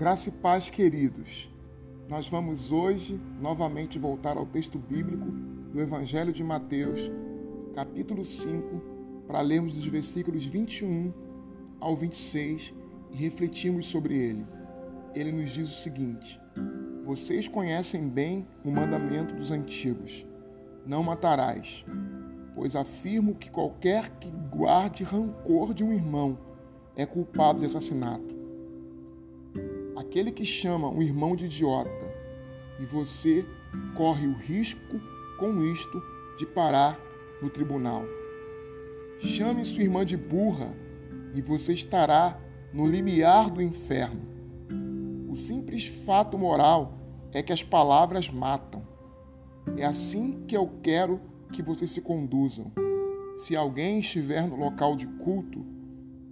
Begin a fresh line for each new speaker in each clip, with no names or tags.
Graça e paz, queridos. Nós vamos hoje novamente voltar ao texto bíblico do Evangelho de Mateus, capítulo 5, para lermos dos versículos 21 ao 26 e refletirmos sobre ele. Ele nos diz o seguinte: Vocês conhecem bem o mandamento dos antigos: Não matarás. Pois afirmo que qualquer que guarde rancor de um irmão é culpado de assassinato. Aquele que chama um irmão de idiota e você corre o risco com isto de parar no tribunal. Chame sua irmã de burra e você estará no limiar do inferno. O simples fato moral é que as palavras matam. É assim que eu quero que vocês se conduzam. Se alguém estiver no local de culto,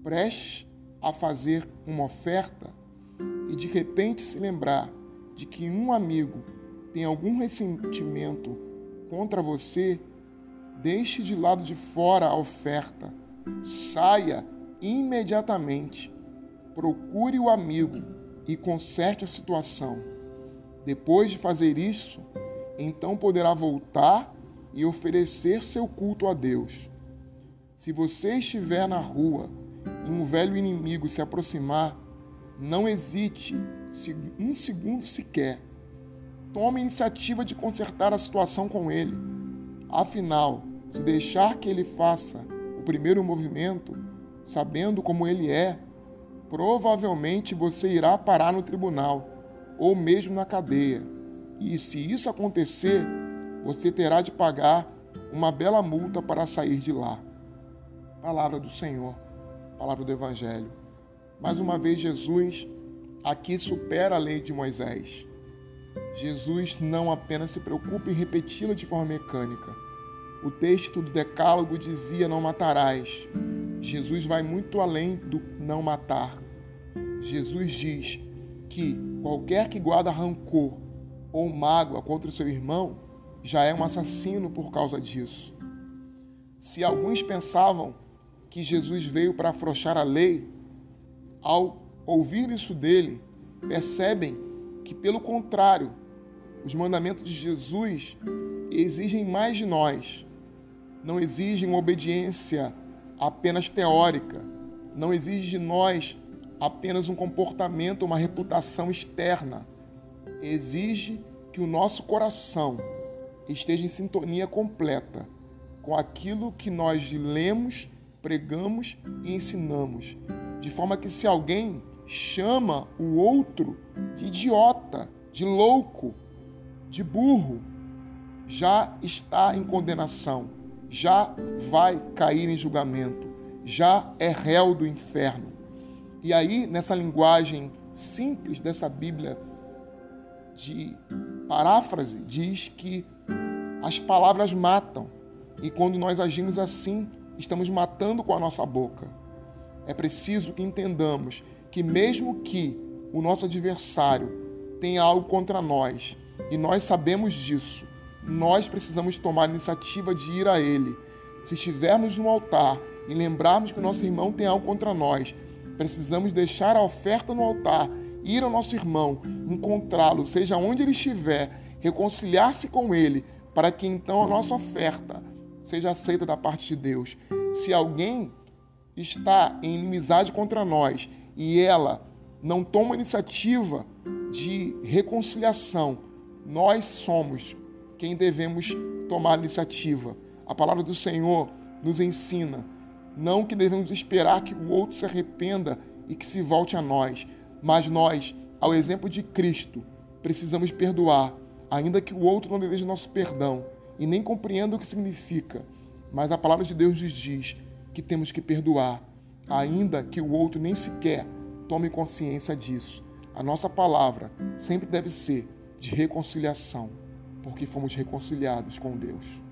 preste a fazer uma oferta e de repente se lembrar de que um amigo tem algum ressentimento contra você, deixe de lado de fora a oferta, saia imediatamente, procure o amigo e conserte a situação. Depois de fazer isso, então poderá voltar e oferecer seu culto a Deus. Se você estiver na rua e um velho inimigo se aproximar, não hesite um segundo sequer. Tome a iniciativa de consertar a situação com ele. Afinal, se deixar que ele faça o primeiro movimento, sabendo como ele é, provavelmente você irá parar no tribunal ou mesmo na cadeia. E se isso acontecer, você terá de pagar uma bela multa para sair de lá. Palavra do Senhor, palavra do Evangelho. Mais uma vez, Jesus aqui supera a lei de Moisés. Jesus não apenas se preocupa em repeti-la de forma mecânica. O texto do Decálogo dizia: Não matarás. Jesus vai muito além do não matar. Jesus diz que qualquer que guarda rancor ou mágoa contra o seu irmão já é um assassino por causa disso. Se alguns pensavam que Jesus veio para afrouxar a lei, ao ouvir isso dele, percebem que, pelo contrário, os mandamentos de Jesus exigem mais de nós. Não exigem uma obediência apenas teórica, não exige de nós apenas um comportamento, uma reputação externa. Exige que o nosso coração esteja em sintonia completa com aquilo que nós lemos, pregamos e ensinamos, de forma que se alguém chama o outro de idiota, de louco, de burro, já está em condenação, já vai cair em julgamento, já é réu do inferno. E aí, nessa linguagem simples dessa Bíblia de paráfrase, diz que as palavras matam. E quando nós agimos assim, estamos matando com a nossa boca. É preciso que entendamos que, mesmo que o nosso adversário tenha algo contra nós, e nós sabemos disso, nós precisamos tomar a iniciativa de ir a ele. Se estivermos no altar e lembrarmos que o nosso irmão tem algo contra nós, precisamos deixar a oferta no altar, ir ao nosso irmão, encontrá-lo, seja onde ele estiver, reconciliar-se com ele, para que então a nossa oferta seja aceita da parte de Deus. Se alguém está em inimizade contra nós e ela não toma iniciativa de reconciliação, nós somos quem devemos tomar iniciativa. A palavra do Senhor nos ensina não que devemos esperar que o outro se arrependa e que se volte a nós, mas nós, ao exemplo de Cristo, precisamos perdoar ainda que o outro não deseje nosso perdão e nem compreenda o que significa, mas a palavra de Deus nos diz que temos que perdoar, ainda que o outro nem sequer tome consciência disso. A nossa palavra sempre deve ser de reconciliação, porque fomos reconciliados com Deus.